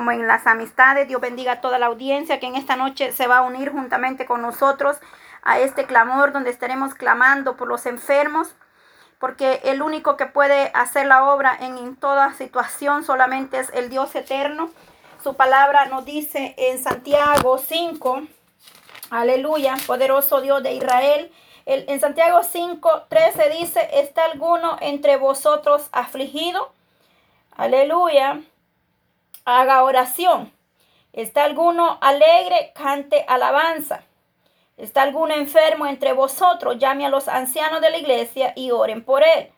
como en las amistades. Dios bendiga a toda la audiencia que en esta noche se va a unir juntamente con nosotros a este clamor donde estaremos clamando por los enfermos, porque el único que puede hacer la obra en, toda situación solamente es el Dios eterno. Su palabra nos dice en Santiago 5, aleluya, poderoso Dios de Israel. en Santiago 5, 13 dice, ¿está alguno entre vosotros afligido? Aleluya. Haga oración. ¿Está alguno alegre? Cante alabanza. ¿Está alguno enfermo entre vosotros? Llame a los ancianos de la iglesia y oren por él,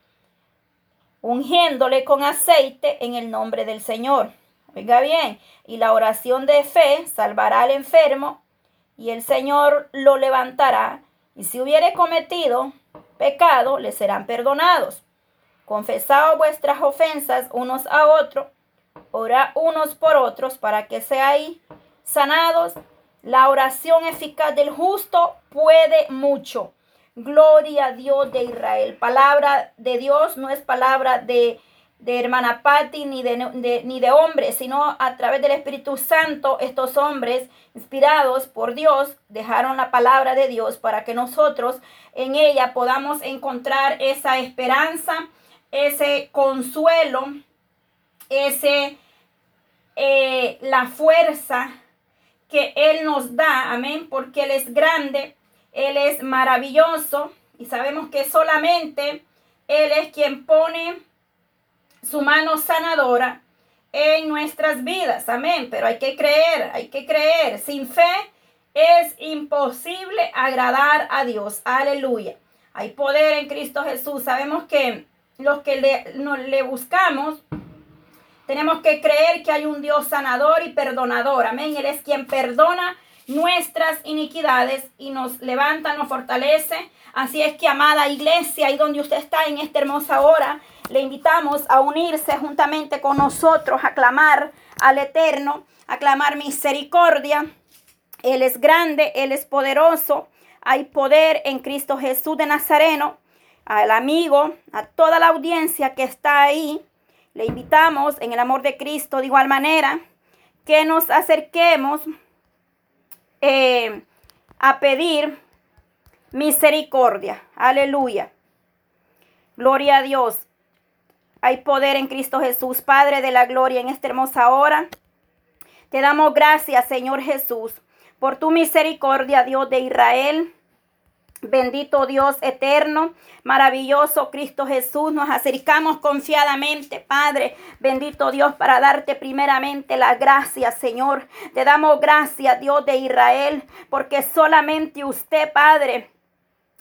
ungiéndole con aceite en el nombre del Señor. Oiga bien, y la oración de fe salvará al enfermo y el Señor lo levantará. Y si hubiere cometido pecado, le serán perdonados. Confesad vuestras ofensas unos a otros, ora unos por otros para que seáis sanados. La oración eficaz del justo puede mucho. Gloria a Dios de Israel. Palabra de Dios no es palabra de, de hermana Patti ni de, ni de hombre, sino a través del Espíritu Santo, estos hombres inspirados por Dios dejaron la palabra de Dios para que nosotros en ella podamos encontrar esa esperanza, ese consuelo, ese eh, la fuerza que Él nos da, amén, porque Él es grande, Él es maravilloso y sabemos que solamente Él es quien pone su mano sanadora en nuestras vidas, amén, pero hay que creer, hay que creer, sin fe es imposible agradar a Dios, aleluya. Hay poder en Cristo Jesús, sabemos que los que le, le buscamos, tenemos que creer que hay un Dios sanador y perdonador. Amén. Él es quien perdona nuestras iniquidades y nos levanta, nos fortalece. Así es que, amada iglesia, ahí donde usted está en esta hermosa hora, le invitamos a unirse juntamente con nosotros, a clamar al Eterno, a clamar misericordia. Él es grande, Él es poderoso. Hay poder en Cristo Jesús de Nazareno al amigo, a toda la audiencia que está ahí. Le invitamos en el amor de Cristo de igual manera que nos acerquemos eh, a pedir misericordia. Aleluya. Gloria a Dios. Hay poder en Cristo Jesús, Padre de la gloria, en esta hermosa hora. Te damos gracias, Señor Jesús, por tu misericordia, Dios de Israel. Bendito Dios eterno, maravilloso Cristo Jesús, nos acercamos confiadamente, Padre. Bendito Dios, para darte primeramente la gracia, Señor. Te damos gracias, Dios de Israel, porque solamente usted, Padre,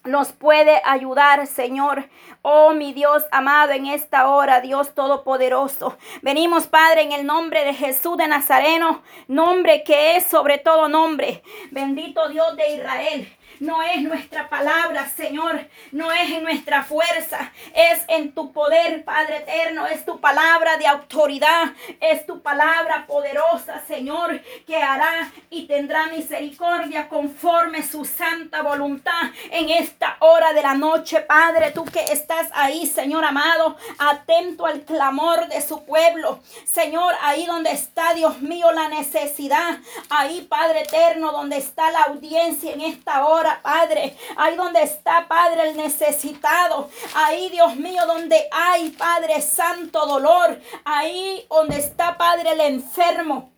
nos puede ayudar, Señor. Oh, mi Dios amado, en esta hora, Dios Todopoderoso. Venimos, Padre, en el nombre de Jesús de Nazareno, nombre que es sobre todo nombre. Bendito Dios de Israel no es nuestra palabra, Señor, no es en nuestra fuerza, es en tu poder, Padre eterno, es tu palabra de autoridad, es tu palabra poderosa, Señor, que hará y tendrá misericordia conforme su santa voluntad. En esta hora de la noche, Padre, tú que estás ahí, Señor amado, atento al clamor de su pueblo, Señor, ahí donde está, Dios mío, la necesidad, ahí, Padre eterno, donde está la audiencia en esta hora, Padre. Ahí donde está, Padre, el necesitado. Ahí, Dios mío, donde hay, Padre Santo, dolor. Ahí donde está, Padre, el enfermo.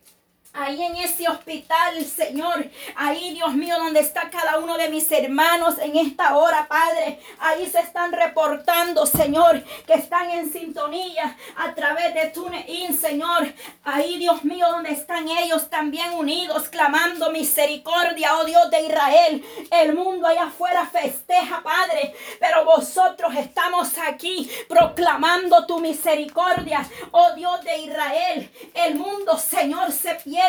Ahí en ese hospital, Señor. Ahí, Dios mío, donde está cada uno de mis hermanos en esta hora, Padre. Ahí se están reportando, Señor, que están en sintonía a través de TuneIn, Señor. Ahí, Dios mío, donde están ellos también unidos, clamando misericordia, oh Dios de Israel. El mundo allá afuera festeja, Padre. Pero vosotros estamos aquí proclamando tu misericordia, oh Dios de Israel. El mundo, Señor, se pierde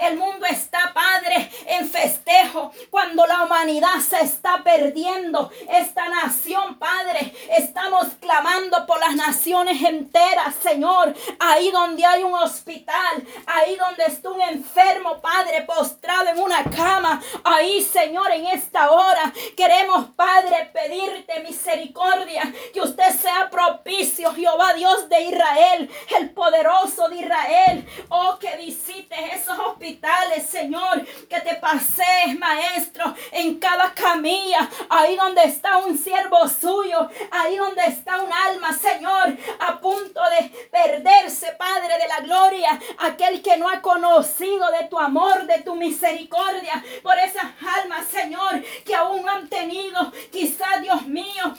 el mundo está, Padre, en festejo cuando la humanidad se está perdiendo. Esta nación, Padre, estamos clamando por las naciones enteras, Señor. Ahí donde hay un hospital, ahí donde está un enfermo, Padre, postrado en una cama, ahí, Señor, en esta hora, queremos, Padre, pedirte misericordia, que usted sea propicio, Jehová Dios de Israel, el poderoso de Israel, oh, que visites esos hospitales, Señor, que te pasees, Maestro, en cada camilla, ahí donde está un siervo suyo, ahí donde está un alma, Señor, a punto de perderse, Padre de la gloria, aquel que no ha conocido de tu amor, de tu misericordia, por esas almas, Señor, que aún han tenido, quizá, Dios mío,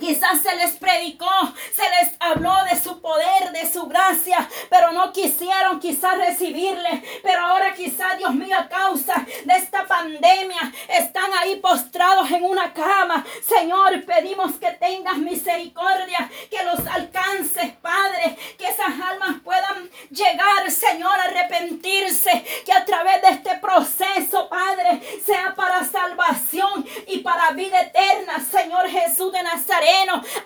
Quizás se les predicó, se les habló de su poder, de su gracia, pero no quisieron quizás recibirle. Pero ahora quizás, Dios mío, a causa de esta pandemia, están ahí postrados en una cama. Señor, pedimos que tengas misericordia, que los alcances, Padre, que esas almas puedan llegar, Señor, a arrepentirse, que a través de este proceso, Padre, sea para salvación y para vida eterna, Señor Jesús de Nazaret.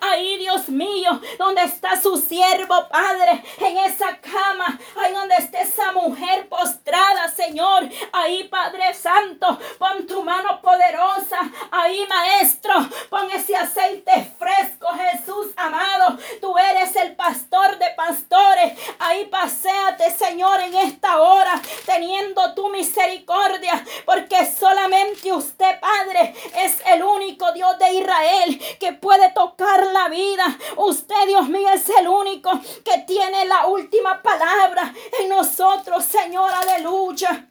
Ahí, Dios mío, donde está su siervo, Padre, en esa cama. Ahí donde está esa mujer postrada, Señor. Ahí, Padre Santo, pon tu mano poderosa. Ahí, Maestro, pon ese aceite fresco, Jesús amado. Tú eres el pastor de pastores. Ahí paséate, Señor, en esta hora, teniendo tu misericordia, porque solamente usted, Padre, es el único Dios de Israel que puede tocar la vida. Usted, Dios mío, es el único que tiene la última palabra en nosotros, Señor, aleluya.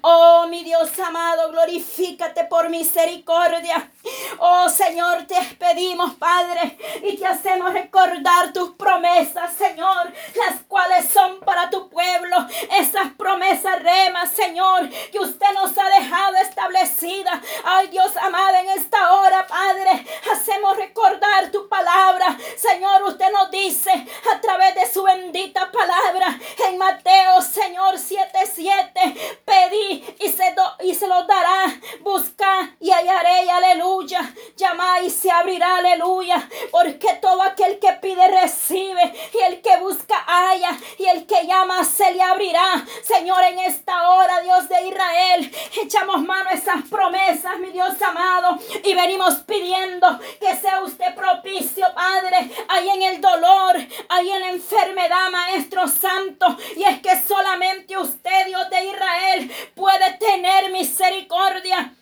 Oh, mi Dios amado, glorifícate por misericordia. Oh, Señor, te pedimos, Padre, y te hacemos recordar tus promesas, Señor, las cuales son para tu pueblo. Esas promesas remas, Señor, que usted nos ha dejado establecida. Ay, Dios amado, en esta hora, Padre, hacemos recordar tu palabra. Señor, usted nos dice a través de su bendita palabra en Mateo, Señor, 7:7 y se, y se lo dará. Busca y hallaré, aleluya. Llama y se aleluya. Porque todo aquel que pide recibe y el que busca halla y el que llama se le abrirá. Señor, en esta hora, Dios de Israel, echamos mano a esas promesas, mi Dios amado, y venimos pidiendo que sea usted propicio, Padre, ahí en el dolor, ahí en la enfermedad, Maestro Santo. Y es que solamente usted, Dios de Israel, puede tener misericordia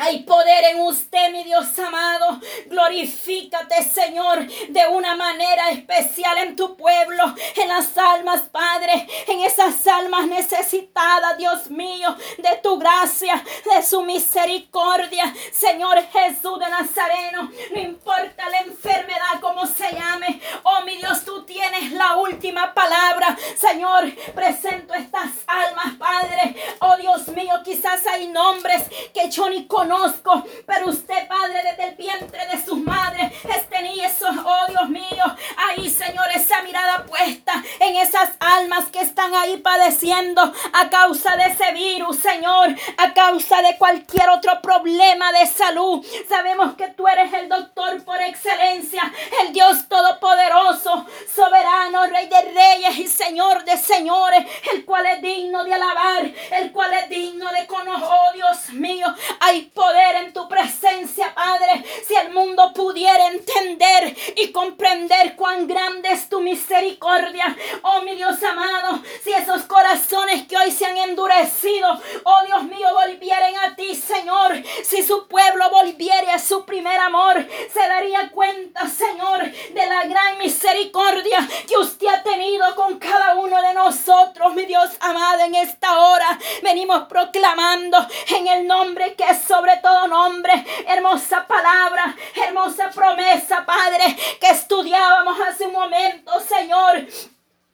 hay poder en usted, mi Dios amado. Glorifícate, Señor, de una manera especial en tu pueblo, en las almas, Padre, en esas almas necesitadas, Dios mío, de tu gracia, de su misericordia. Señor Jesús de Nazareno, no importa la enfermedad, como se llame. Oh, mi Dios, tú tienes la última palabra. Señor, presento estas almas, Padre. Oh, Dios mío, quizás hay nombres que yo ni conozco conozco, pero usted, Padre, desde el vientre de sus madres, tenía esos, oh Dios mío, ahí, Señor, esa mirada puesta en esas almas que están ahí padeciendo a causa de ese virus, Señor, a causa de cualquier otro problema de salud. Sabemos que tú eres el doctor por excelencia, el Dios todopoderoso, soberano, Rey de reyes y Señor de señores, el cual es digno de alabar, el cual es digno de conocer, oh Dios mío, hay poder en tu presencia, Padre. Si el mundo pudiera entender y comprender cuán grande es tu misericordia, oh mi Dios amado, si esos corazones que hoy se han endurecido, oh Dios mío, volvieran a ti, Señor, si su pueblo volviera a su primer amor, se daría cuenta, Señor, de la gran misericordia que usted ha tenido con cada uno de nosotros, mi Dios amado, en esta hora venimos proclamando en el nombre que es sobre todo nombre. Hermosa palabra, hermosa promesa, Padre, que estudiábamos hace un momento, Señor.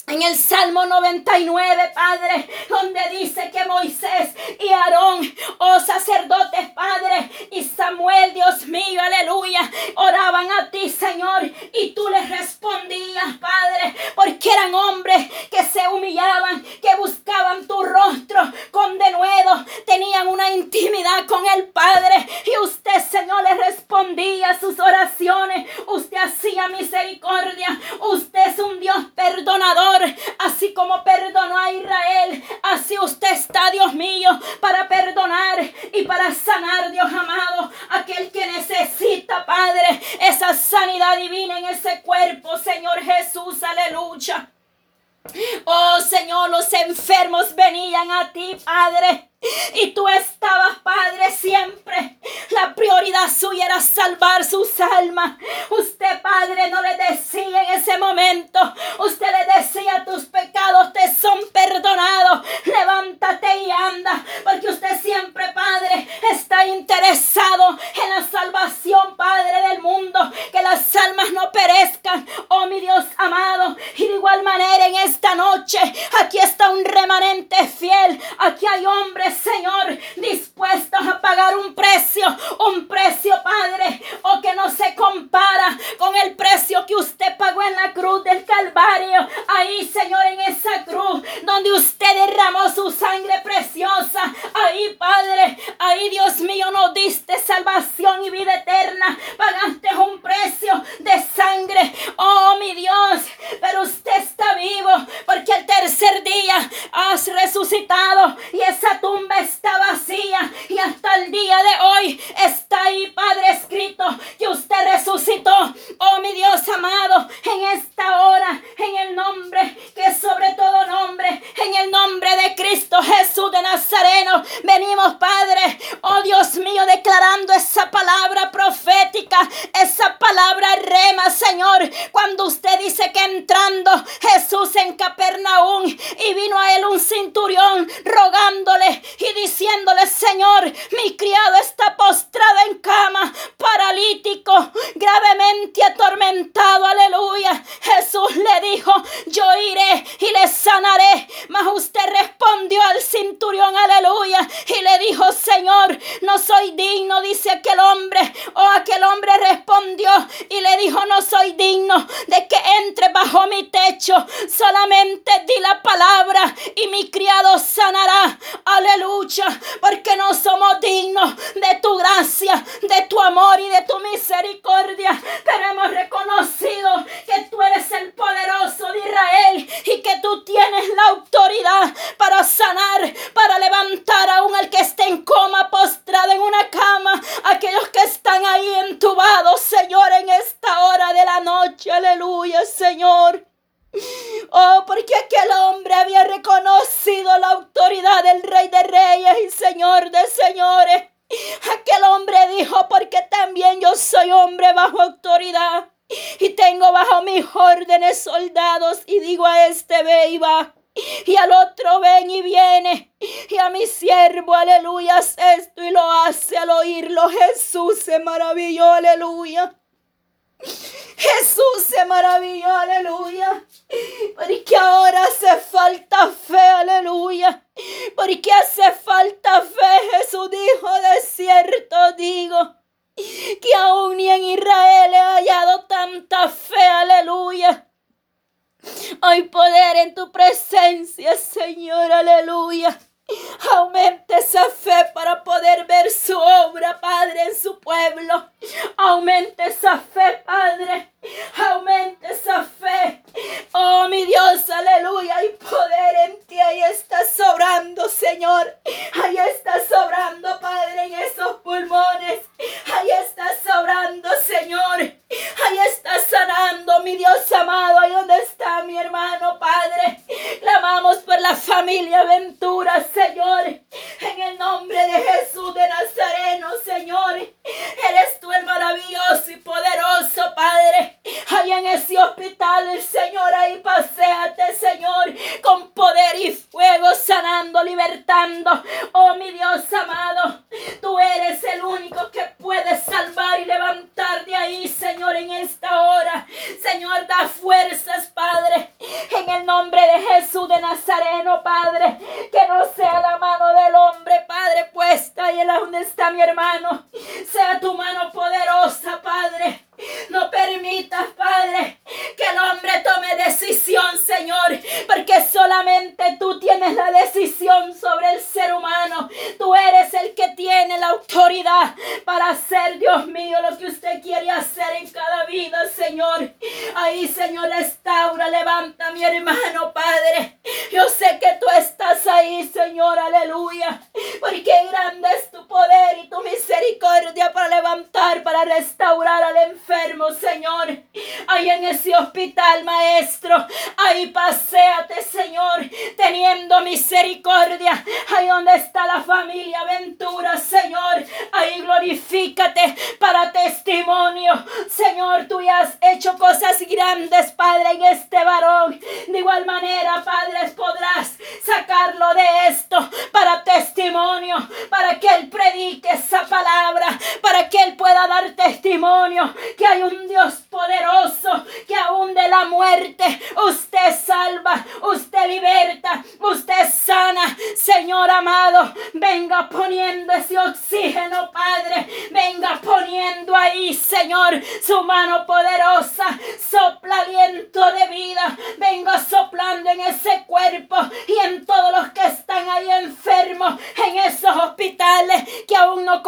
En el Salmo 99, Padre, donde dice que Moisés y Aarón, oh sacerdotes, Padre, y Samuel, Dios mío, aleluya, oraban a ti, Señor, y tú les respondías, Padre, porque eran hombres que se humillaban, que buscaban tu rostro con denuedo, tenían una intimidad con el Padre, y usted, Señor, les respondía sus oraciones, usted hacía misericordia, usted es un Dios perdonador Así como perdonó a Israel, así usted está, Dios mío, para perdonar y para sanar, Dios amado, aquel que necesita, Padre, esa sanidad divina en ese cuerpo, Señor Jesús, aleluya. Oh Señor, los enfermos venían a ti, Padre. Y tú estabas, Padre, siempre. La prioridad suya era salvar sus almas. Usted, Padre, no le decía en ese momento. Usted le decía, tus pecados te son perdonados. Levántate y anda. Porque usted siempre, Padre, está interesado en la salvación, Padre del mundo. Que las almas no perezcan. Oh, mi Dios amado. Y de igual manera, en esta noche, aquí está un remanente fiel. Aquí hay hombres senhora,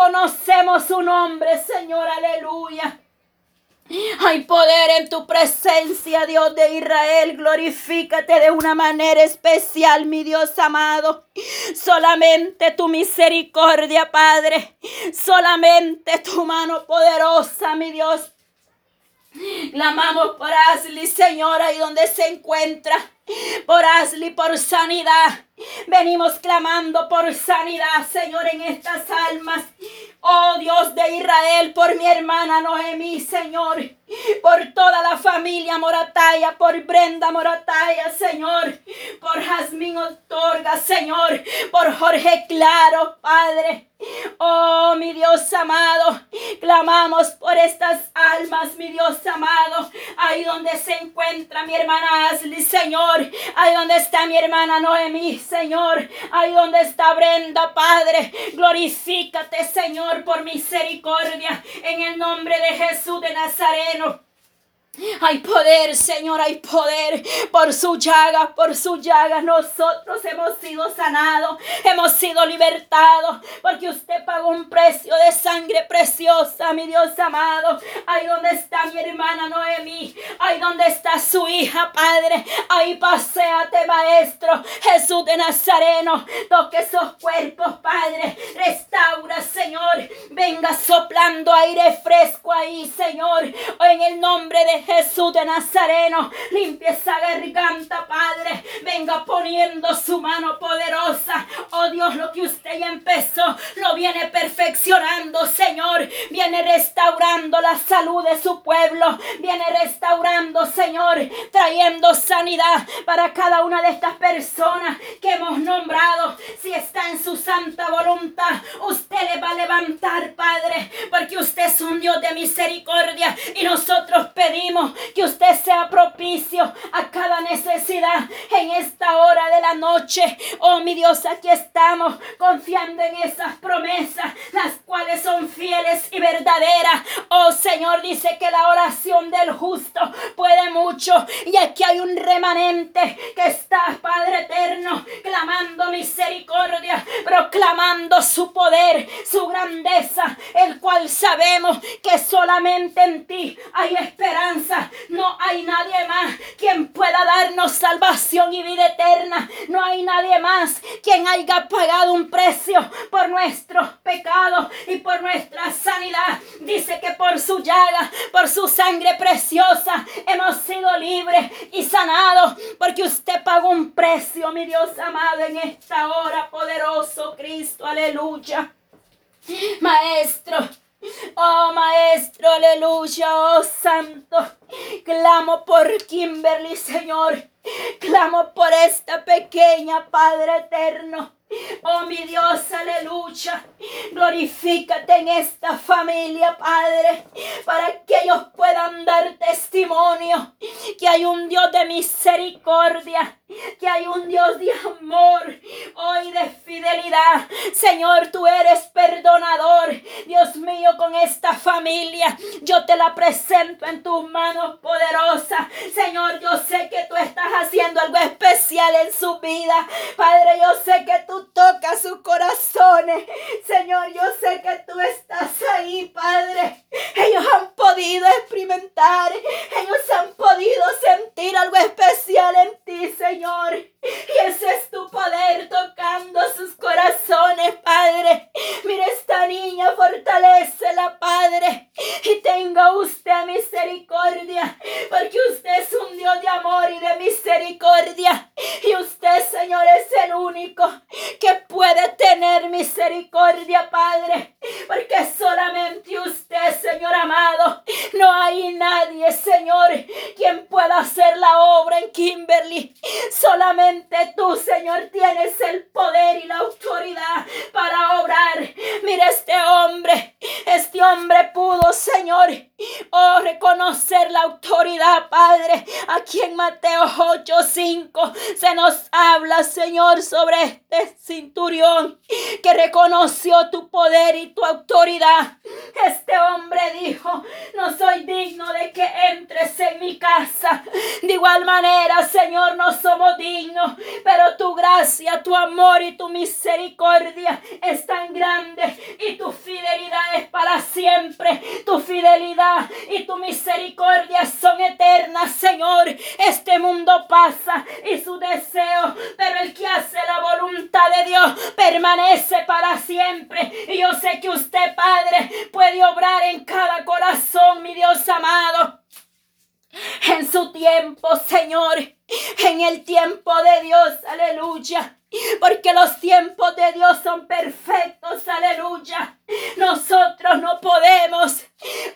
aún no conocemos su nombre, Señor, aleluya. Hay poder en tu presencia, Dios de Israel. Glorifícate de una manera especial, mi Dios amado. Solamente tu misericordia, Padre. Solamente tu mano poderosa, mi Dios. Clamamos por Ashley, Señora, y donde se encuentra. Por Ashley, por sanidad. Venimos clamando por sanidad, Señor, en estas almas. Oh Dios de Israel, por mi hermana Noemí, Señor. Por toda la familia Morataya, por Brenda Morataya, Señor. Por Jazmín Otorga, Señor. Por Jorge Claro, Padre. Oh, mi Dios amado, clamamos por estas almas, mi Dios amado, ahí donde se encuentra mi hermana Ashley, Señor, ahí donde está mi hermana Noemí, Señor. Ahí donde está Brenda, Padre. Glorifícate, Señor, por misericordia. En el nombre de Jesús de Nazareno. Hay poder, Señor, hay poder. Por su llaga, por su llaga, nosotros hemos sido sanados, hemos sido libertados, porque usted pagó un precio de sangre preciosa, mi Dios amado. Ahí donde está mi hermana Noemi, ahí donde está su hija, Padre. Ahí paséate, Maestro Jesús de Nazareno. Toque esos cuerpos, Padre. Restaura, Señor. Venga soplando aire fresco ahí, Señor. En el nombre de Jesús de Nazareno, limpia esa garganta, Padre. Venga poniendo su mano poderosa. Oh Dios, lo que usted ya empezó, lo viene perfeccionando, Señor. Viene restaurando la salud de su pueblo. Viene restaurando, Señor, trayendo sanidad para cada una de estas personas que hemos nombrado. Si está en su santa voluntad, usted le va a levantar, Padre, porque usted es un Dios de misericordia y nosotros pedimos que usted sea propicio a cada necesidad en esta hora de la noche. Oh, mi Dios, aquí estamos confiando en esas promesas, las cuales son fieles y verdaderas. Oh, Señor, dice que la oración del justo puede mucho. Y aquí hay un remanente que está, Padre eterno, clamando misericordia, proclamando su poder, su grandeza, el cual sabemos que solamente en ti hay esperanza no hay nadie más quien pueda darnos salvación y vida eterna. No hay nadie más quien haya pagado un precio por nuestros pecados y por nuestra sanidad. Dice que por su llaga, por su sangre preciosa, hemos sido libres y sanados porque usted pagó un precio, mi Dios amado, en esta hora poderoso Cristo. Aleluya. Maestro, Oh Maestro, aleluya, oh Santo. Clamo por Kimberly, Señor. Clamo por esta pequeña Padre eterno. Oh mi Dios, aleluya. Glorifícate en esta familia, Padre, para que ellos puedan dar testimonio que hay un Dios de misericordia, que hay un Dios de amor, hoy de fidelidad. Señor, tú eres perdonador. Dios mío, con esta familia, yo te la presento en tus manos poderosas. Señor, yo sé que tú estás haciendo algo especial en su vida. Padre, yo sé que tú tocas sus corazones. Señor, yo sé que tú estás ahí, Padre. Ellos han podido experimentar, ellos han podido sentir algo especial en ti, Señor. Senhor! Y ese es tu poder tocando sus corazones, Padre. Mira esta niña, la Padre. Y tenga usted misericordia, porque usted es un Dios de amor y de misericordia. Y usted, Señor, es el único que puede tener misericordia, Padre. Porque solamente usted, Señor amado, no hay nadie, Señor, quien pueda hacer la obra en Kimberly. Solamente tú, Señor, tienes el poder y la autoridad para obrar. Mira este hombre, este hombre pudo, Señor, oh, reconocer la autoridad, Padre. Aquí en Mateo 8:5 se nos habla, Señor, sobre este cinturión que reconoció tu poder y tu autoridad. Este hombre dijo, no soy digno de que entres en mi casa. De igual manera, Señor, no somos dignos, pero tu gracia, tu amor y tu misericordia es tan grande y tu fidelidad es para siempre. Tu fidelidad y tu misericordia son eternas, Señor. Este mundo pasa y su deseo, pero el que hace la voluntad de Dios permanece para siempre. Y yo sé que usted, Padre, puede obrar en cada corazón, mi Dios amado. En su tiempo, Señor, en el tiempo de Dios, aleluya. Porque los tiempos de Dios son perfectos, aleluya. Nosotros no podemos.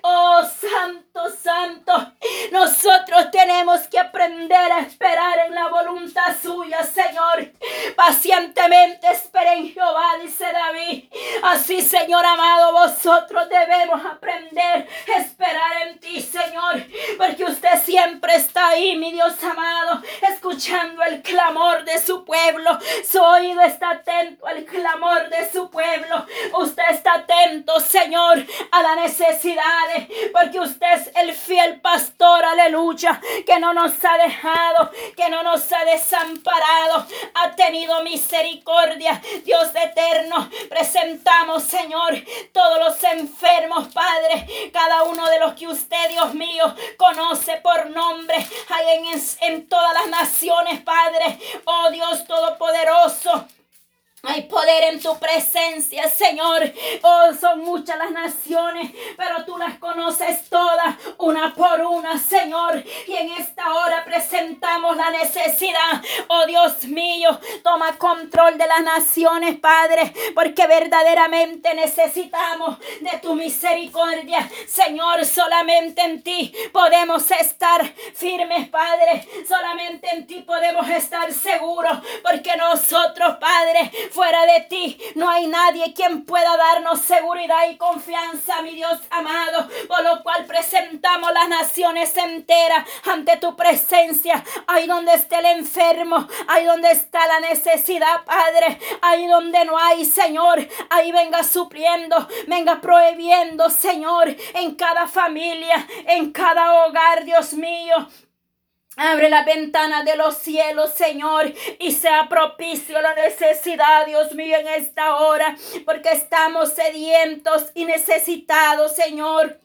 Oh Santo, Santo. Nosotros tenemos que aprender a esperar en la voluntad suya, Señor. Pacientemente esperen en Jehová, dice David. Así, Señor amado, vosotros debemos aprender a esperar en ti, Señor. Porque usted siempre está ahí, mi Dios amado, escuchando el clamor de su pueblo. Su oído está atento al clamor de su pueblo. Usted está atento, Señor, a las necesidades, porque usted es el fiel pastor, aleluya, que no nos ha dejado, que no nos ha desamparado, ha tenido misericordia, Dios eterno. Presentamos, Señor, todos los enfermos, Padre, cada uno de los que usted, Dios mío, conoce por nombre, hay en, en todas las naciones, Padre, oh Dios Todopoderoso. Hay poder en tu presencia, Señor. Oh, son muchas las naciones, pero tú las conoces todas, una por una, Señor. Y en esta hora presentamos la necesidad. Oh, Dios mío, toma control de las naciones, Padre, porque verdaderamente necesitamos de tu misericordia. Señor, solamente en ti podemos estar firmes, Padre. Solamente en ti podemos estar seguros, porque nosotros, Padre, Fuera de ti no hay nadie quien pueda darnos seguridad y confianza, mi Dios amado. Por lo cual presentamos las naciones enteras ante tu presencia. Ahí donde esté el enfermo, ahí donde está la necesidad, Padre. Ahí donde no hay, Señor. Ahí venga supliendo, venga prohibiendo, Señor, en cada familia, en cada hogar, Dios mío. Abre la ventana de los cielos, Señor, y sea propicio la necesidad, Dios mío, en esta hora, porque estamos sedientos y necesitados, Señor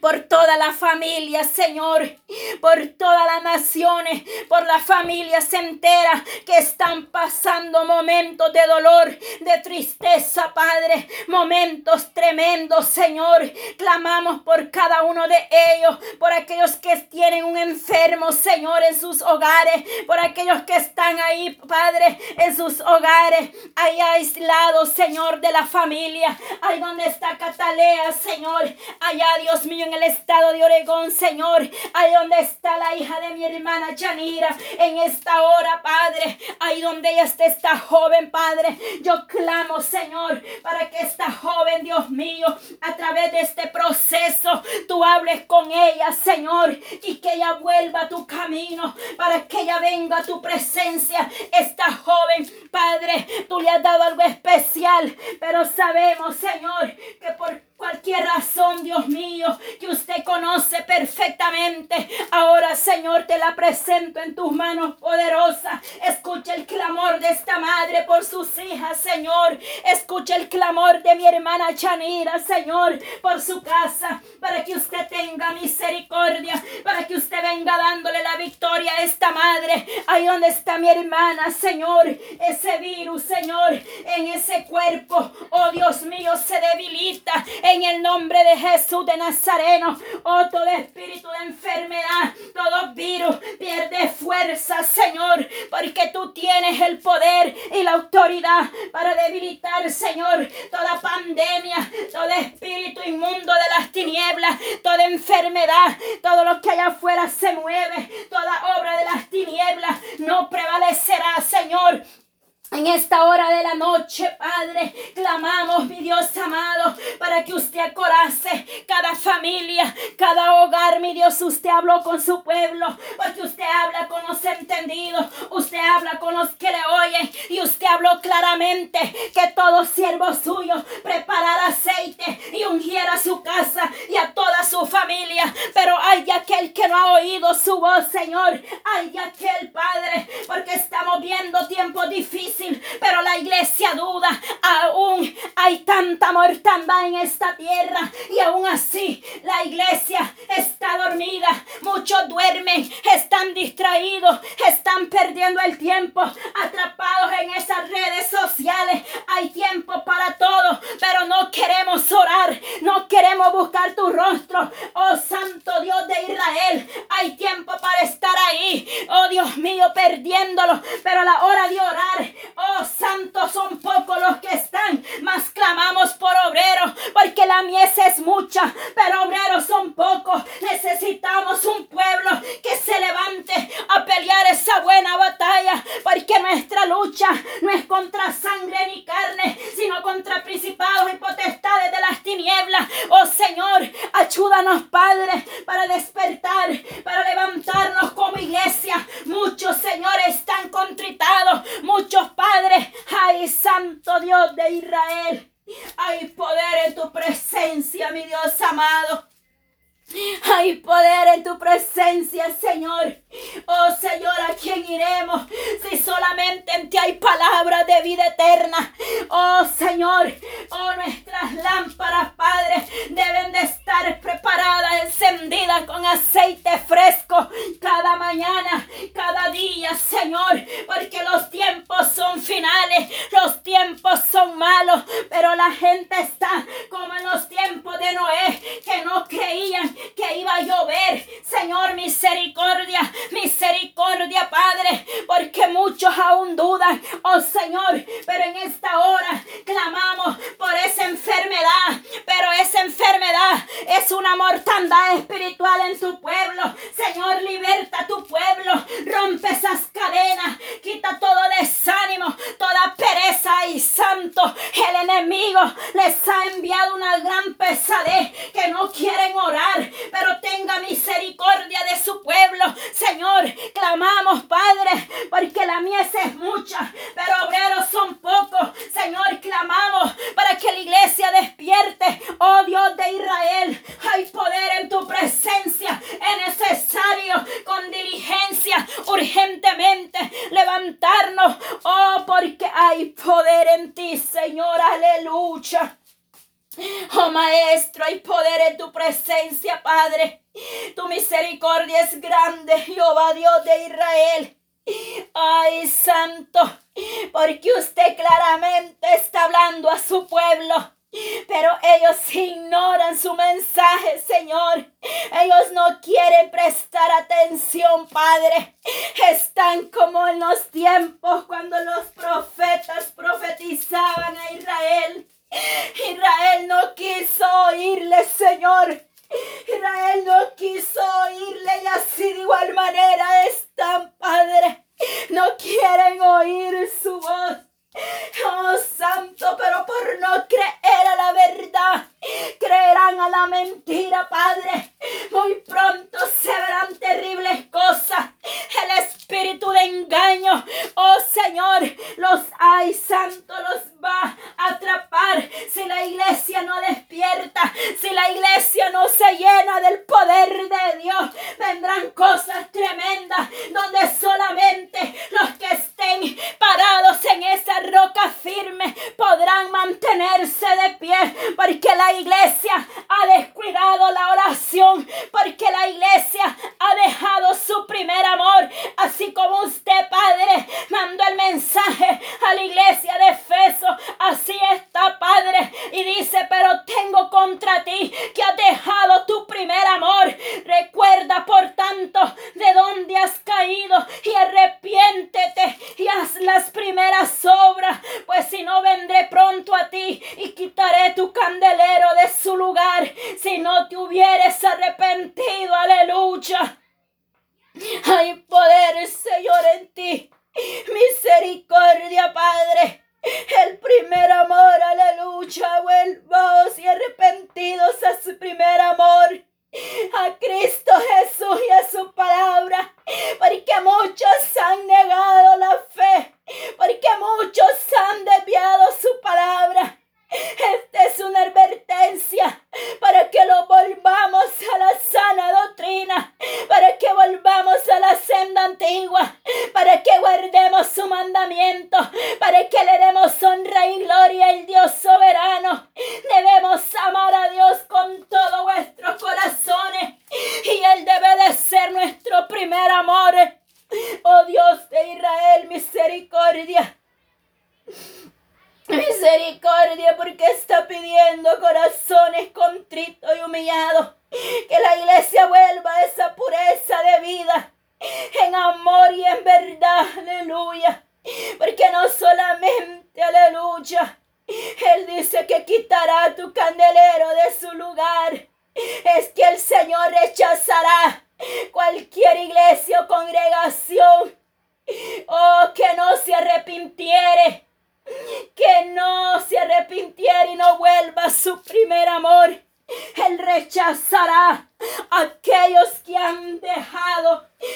por toda la familia, Señor, por todas las naciones, por las familias enteras que están pasando momentos de dolor, de tristeza, Padre, momentos tremendos, Señor. Clamamos por cada uno de ellos, por aquellos que tienen un enfermo, Señor, en sus hogares, por aquellos que están ahí, Padre, en sus hogares, ahí aislados, Señor, de la familia, ahí donde está Catalea, Señor, allá, Dios mío, en el estado de Oregón, Señor. Ahí donde está la hija de mi hermana Yanira. En esta hora, Padre. Ahí donde ella está, esta joven, Padre. Yo clamo, Señor, para que esta joven, Dios mío, a través de este proceso, tú hables con ella, Señor. Y que ella vuelva a tu camino. Para que ella venga a tu presencia. Esta joven, Padre, tú le has dado algo especial pero sabemos, Señor, que por cualquier razón, Dios mío, que usted conoce perfectamente. Ahora, Señor, te la presento en tus manos poderosas. Escucha el clamor de esta madre por sus hijas, Señor. Escucha el clamor de mi hermana Chanira, Señor, por su casa, para que usted tenga misericordia, para que usted venga dándole la victoria a esta madre. Ahí donde está mi hermana, Señor, ese virus, Señor, en ese cuerpo, oh Dios mío, se debilita en el nombre de Jesús de Nazareno. Oh, todo espíritu de enfermedad, todo virus pierde fuerza, Señor, porque tú tienes el poder y la autoridad para debilitar, Señor, toda pandemia, todo espíritu inmundo de las tinieblas, enfermedad, todo lo que allá afuera se mueve, toda obra de las tinieblas no prevalecerá, Señor. En esta hora de la noche, Padre, clamamos, mi Dios amado, para que usted acorase cada familia, cada hogar, mi Dios. Usted habló con su pueblo, porque usted habla con los entendidos, usted habla con los que le oyen, y usted habló claramente que todo siervo suyo preparara aceite y ungiera su casa y a toda su familia. Pero hay aquel que no ha oído su voz, Señor. Hay aquel, Padre, porque estamos viendo tiempos difíciles pero la iglesia duda. Aún hay tanta mortandad en esta tierra y aún así la iglesia está dormida. Muchos duermen, están distraídos, están perdiendo el tiempo, atrapados en esas redes sociales. Hay tiempo para todo, pero no queremos orar, no queremos buscar tu rostro. Oh Santo Dios de Israel, hay tiempo para estar ahí. Oh Dios mío, perdiéndolo, pero la hora de orar, Oh, santos son pocos los que están, mas clamamos por obreros, porque la mies es mucha, pero obreros son pocos. Presencia,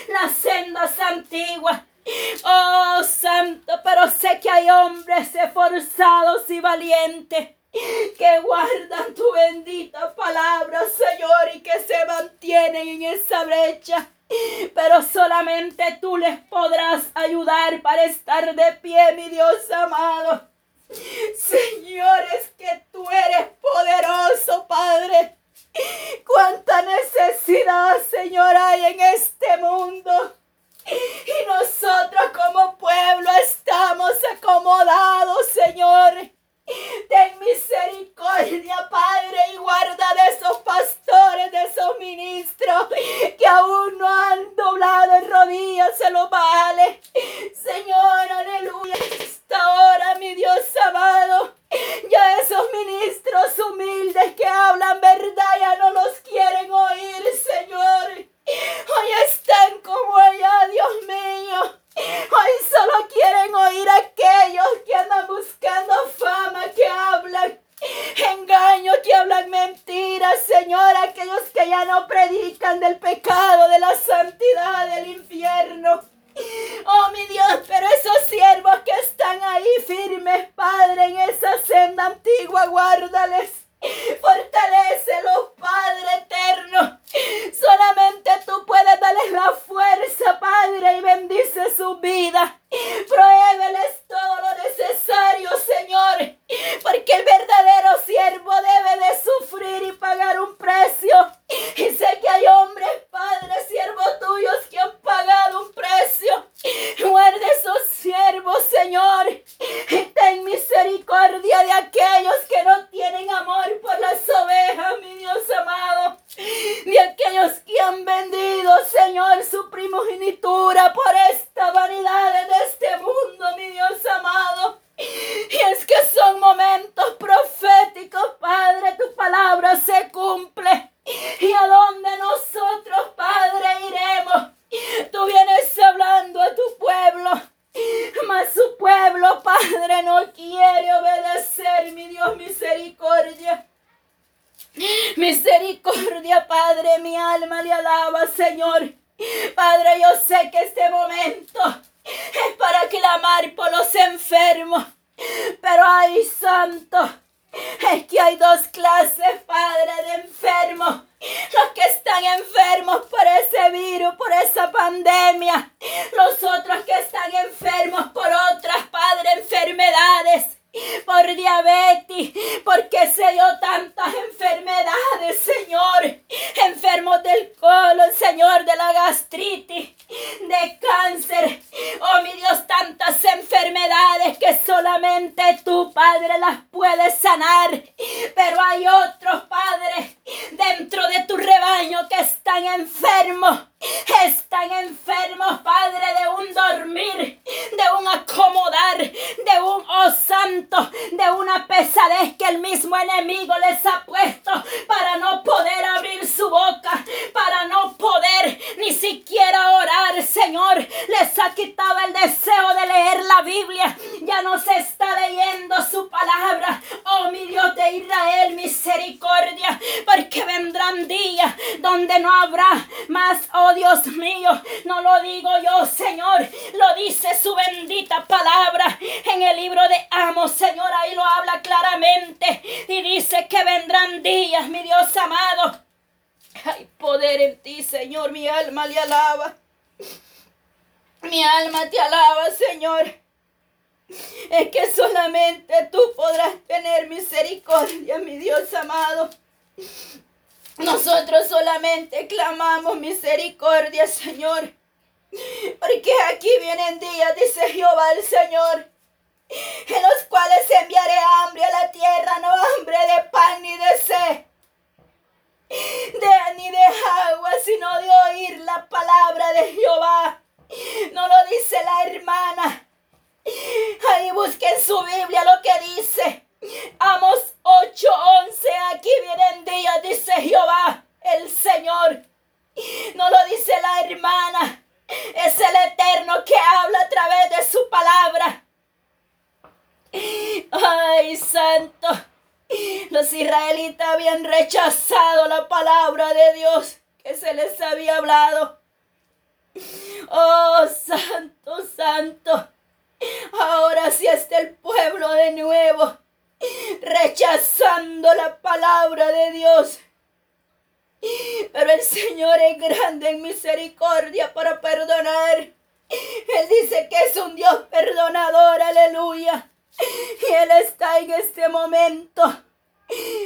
las sendas antiguas. Oh, santo, pero sé que hay hombres esforzados y valientes que guardan tu bendita palabra, Señor, y que se mantienen en esa brecha. Pero solamente tú les podrás ayudar para estar de pie, mi Dios amado. Señor, es que tú eres poderoso, Padre. Cuánta necesidad, Señor, hay en este mundo. Y nosotros como pueblo estamos acomodados, Señor. Ten misericordia, Padre, y guarda de esos pastores, de esos ministros que aún no han doblado en rodillas, se lo vale. Señor, aleluya. Esta hora, mi Dios amado, ya esos ministros humildes que hablan verdad ya no los quieren oír, Señor. Hoy están como allá, Dios mío. Hoy solo quieren oír a aquellos que andan buscando fama, que hablan engaño, que hablan mentiras, Señor, aquellos que ya no predican del pecado, de la santidad, del infierno. Oh mi Dios, pero esos siervos que están ahí firmes, Padre, en esa senda antigua, guárdales. Fortalecelo, Padre eterno. Solamente tú puedes darles la fuerza, Padre, y bendice su vida. Prohébeles todo lo necesario, Señor. Porque el verdadero siervo debe de sufrir y pagar un precio. Y sé que hay hombres, Padre, siervos tuyos quitado el deseo de leer la Biblia. Ya no se está leyendo su palabra. Oh, mi Dios de Israel, misericordia, porque vendrán días donde no habrá más oh Oh Dios mío, no lo digo yo, Señor, lo dice su bendita palabra en el libro de Amos, Señor, ahí lo habla claramente y dice que vendrán días, mi Dios amado. Hay poder en ti, Señor, mi alma le alaba. Mi alma te alaba, Señor. Es que solamente tú podrás tener misericordia, mi Dios amado. Nosotros solamente clamamos misericordia, Señor. Porque aquí vienen días, dice Jehová el Señor, en los cuales enviaré hambre a la tierra, no hambre de pan ni de sed, de, ni de agua, sino de oír la palabra de Jehová. No lo dice la hermana. Ahí busquen su Biblia lo que dice. Amos 8:11, aquí vienen días, dice Jehová, el Señor. No lo dice la hermana, es el Eterno que habla a través de su palabra. Ay, santo. Los israelitas habían rechazado la palabra de Dios que se les había hablado. Oh, santo, santo. Ahora sí está el pueblo de nuevo rechazando la palabra de Dios. Pero el Señor es grande en misericordia para perdonar. Él dice que es un Dios perdonador, aleluya. Y Él está en este momento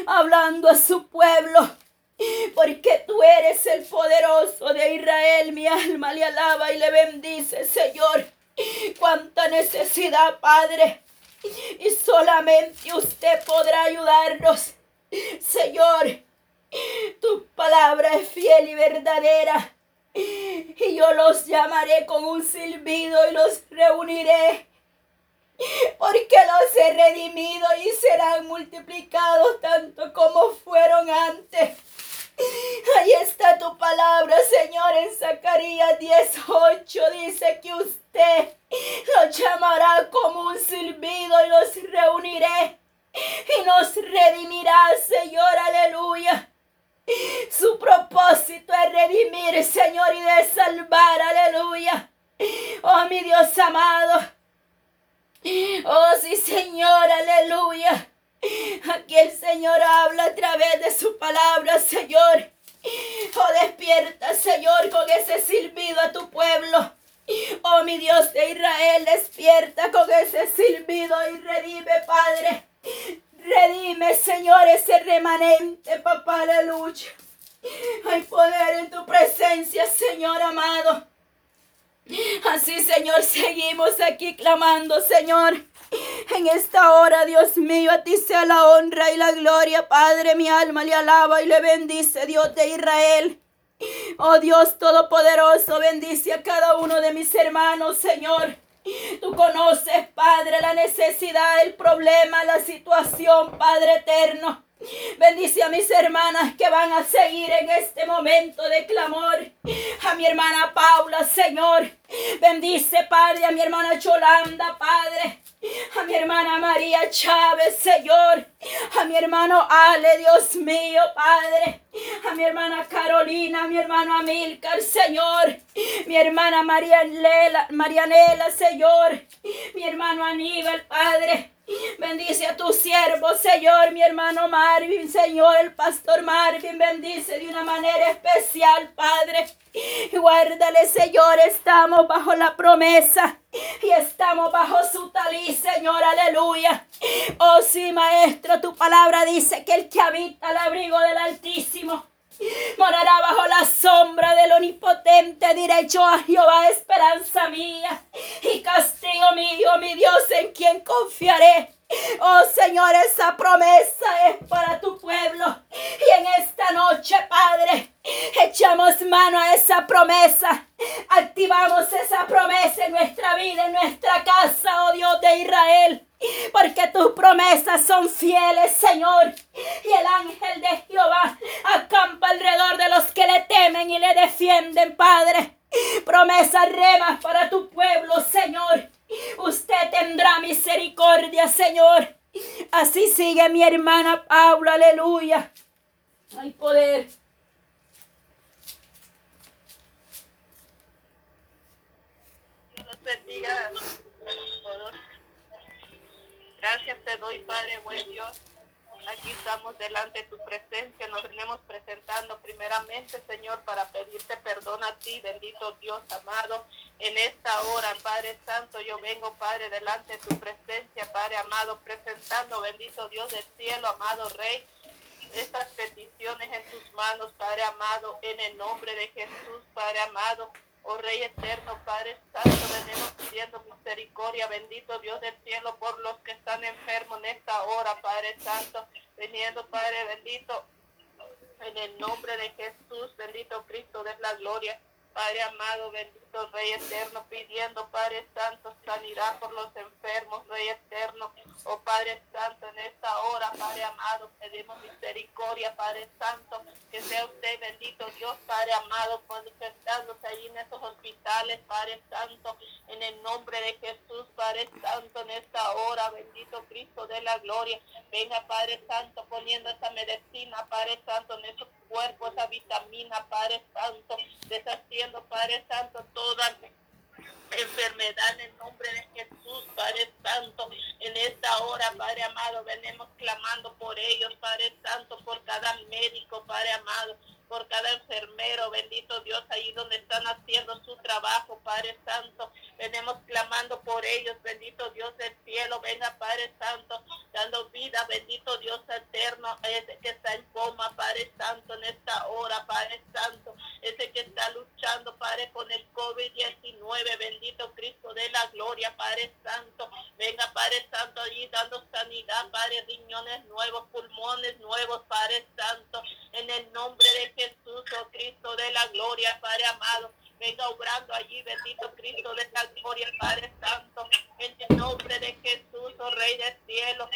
hablando a su pueblo. Porque tú eres el poderoso de Israel. Mi alma le alaba y le bendice, Señor. Cuánta necesidad, Padre y solamente usted podrá ayudarnos. Señor, tu palabra es fiel y verdadera. Y yo los llamaré con un silbido y los reuniré. Porque los he redimido y serán multiplicados tanto como fueron antes. Ahí está tu palabra, Señor, en Zacarías 18. Dice que usted los llamará como un silbido y los reuniré y nos redimirá, Señor, aleluya. Su propósito es redimir, Señor, y de salvar, aleluya. Oh, mi Dios amado. Oh, sí, Señor, aleluya. Aquí el Señor habla a través de su palabra, Señor. Oh, despierta, Señor, con ese silbido a tu pueblo. Oh, mi Dios de Israel, despierta con ese silbido y redime, Padre. Redime, Señor, ese remanente, papá, aleluya. Hay poder en tu presencia, Señor amado. Así, Señor, seguimos aquí clamando, Señor. En esta hora, Dios mío, a ti sea la honra y la gloria, Padre. Mi alma le alaba y le bendice, Dios de Israel. Oh Dios Todopoderoso, bendice a cada uno de mis hermanos, Señor. Tú conoces, Padre, la necesidad, el problema, la situación, Padre eterno. Bendice a mis hermanas que van a seguir en este momento de clamor. A mi hermana Paula, Señor. Bendice, Padre, a mi hermana Cholanda, Padre. A mi hermana María Chávez, Señor. A mi hermano Ale, Dios mío, Padre. A mi hermana Carolina, a mi hermano Amilcar, Señor. Mi hermana Marianela, Marianela, Señor. Mi hermano Aníbal, Padre. Bendice a tu siervo, Señor, mi hermano Marvin, Señor, el pastor Marvin, bendice de una manera especial, Padre. Guárdale, Señor, estamos bajo la promesa y estamos bajo su talí, Señor, aleluya. Oh sí, Maestro, tu palabra dice que el que habita al abrigo del Altísimo Morará bajo la sombra del omnipotente, diré yo a Jehová, esperanza mía y castigo mío, mi Dios, en quien confiaré. Oh Señor, esa promesa es para tu pueblo. Y en esta noche, Padre, echamos mano a esa promesa. Activamos esa promesa en nuestra vida, en nuestra casa, oh Dios de Israel. Porque tus promesas son fieles, Señor. Y el ángel de Jehová acampa alrededor de los que le temen y le defienden, Padre. Promesas remas para tu pueblo, Señor. Usted tendrá misericordia, Señor. Así sigue mi hermana Paula, aleluya. Hay poder. Padre, buen Dios. Aquí estamos delante de tu presencia, nos venimos presentando primeramente, Señor, para pedirte perdón a ti, bendito Dios amado. En esta hora, Padre Santo, yo vengo, Padre, delante de tu presencia, Padre amado, presentando, bendito Dios del cielo, amado Rey, estas peticiones en tus manos, Padre amado, en el nombre de Jesús, Padre amado. Oh Rey eterno, Padre Santo, venimos pidiendo misericordia, bendito Dios del cielo, por los que están enfermos en esta hora, Padre Santo, veniendo, Padre bendito, en el nombre de Jesús, bendito Cristo de la gloria. Padre amado, bendito Rey eterno, pidiendo, Padre Santo, sanidad por los enfermos, Rey eterno. Oh Padre Santo, en esta hora, Padre amado, pedimos misericordia, Padre Santo, que sea usted bendito Dios, Padre amado, manifestándose ahí en esos hospitales, Padre Santo, en el nombre de Jesús, Padre Santo, en esta hora, bendito Cristo de la gloria. Venga, Padre Santo, poniendo esa medicina, Padre Santo, en esos cuerpos, esa vitamina, Padre Santo, Padre Santo, toda enfermedad en el nombre de Jesús, Padre Santo. En esta hora, Padre amado, venimos clamando por ellos, Padre Santo, por cada médico, Padre amado, por cada enfermero, bendito Dios, ahí donde están haciendo su trabajo, Padre Santo. Venimos clamando por ellos, bendito Dios del cielo, venga Padre Santo, dando vida, bendito Dios eterno, ese que está en coma, Padre Santo, en esta hora, Padre Santo, ese que está luchando, Padre, con el COVID-19, bendito Cristo de la gloria, Padre Santo, venga Padre Santo allí dando sanidad, Padre, riñones nuevos, pulmones nuevos, Padre Santo, en el nombre de Jesús, oh Cristo de la gloria, Padre amado. Venga obrando allí, bendito Cristo de la gloria, Padre Santo, en el nombre de Jesús, oh Rey del cielo.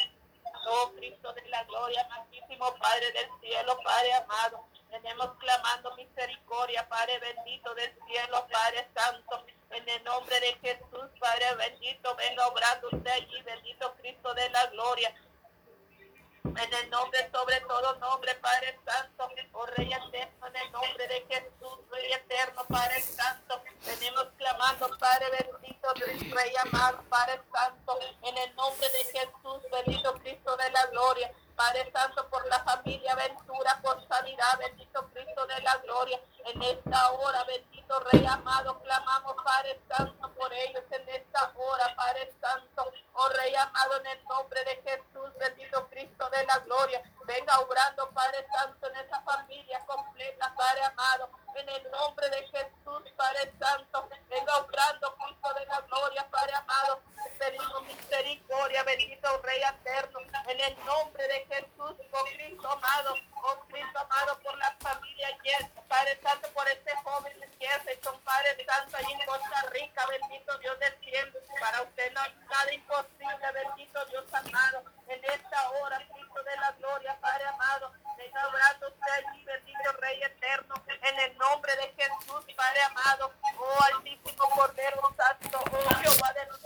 Oh Cristo de la gloria, máximo Padre del cielo, Padre amado. Venimos clamando misericordia, Padre bendito del cielo, Padre Santo. En el nombre de Jesús, Padre bendito, venga obrando usted allí, bendito Cristo de la gloria. En el nombre, sobre todo nombre, Padre Santo, oh Rey eterno, en el nombre de Jesús, Rey eterno, Padre Santo, venimos clamando, Padre bendito, Rey amado, Padre Santo, en el nombre de Jesús, bendito Cristo de la gloria, Padre Santo, por la familia Ventura, por sanidad, bendito Cristo de la gloria, en esta hora, bendito Rey amado, clamamos, Padre Santo, por ellos. En esta hora, Padre Santo, oh Rey amado, en el nombre de Jesús, bendito Cristo de la gloria, venga obrando, Padre Santo, en esa familia completa, Padre amado, en el nombre de Jesús, Padre Santo, venga obrando, Cristo de la gloria, Padre amado, pedimos misericordia, bendito Rey eterno, en el nombre de Jesús, oh Cristo amado, oh Cristo amado, por la familia Yes, Padre Santo, por este joven Jefferson, Padre Santo, allí en Costa Rica, bendito Dios del cielo, para usted no hay nada imposible, bendito Dios amado, en esta hora, Cristo de la gloria, Padre amado, venga obrando usted allí, bendito Rey eterno, en el nombre de Jesús, Padre amado, oh altísimo Cordero Santo, oh Jehová de los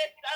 eterno,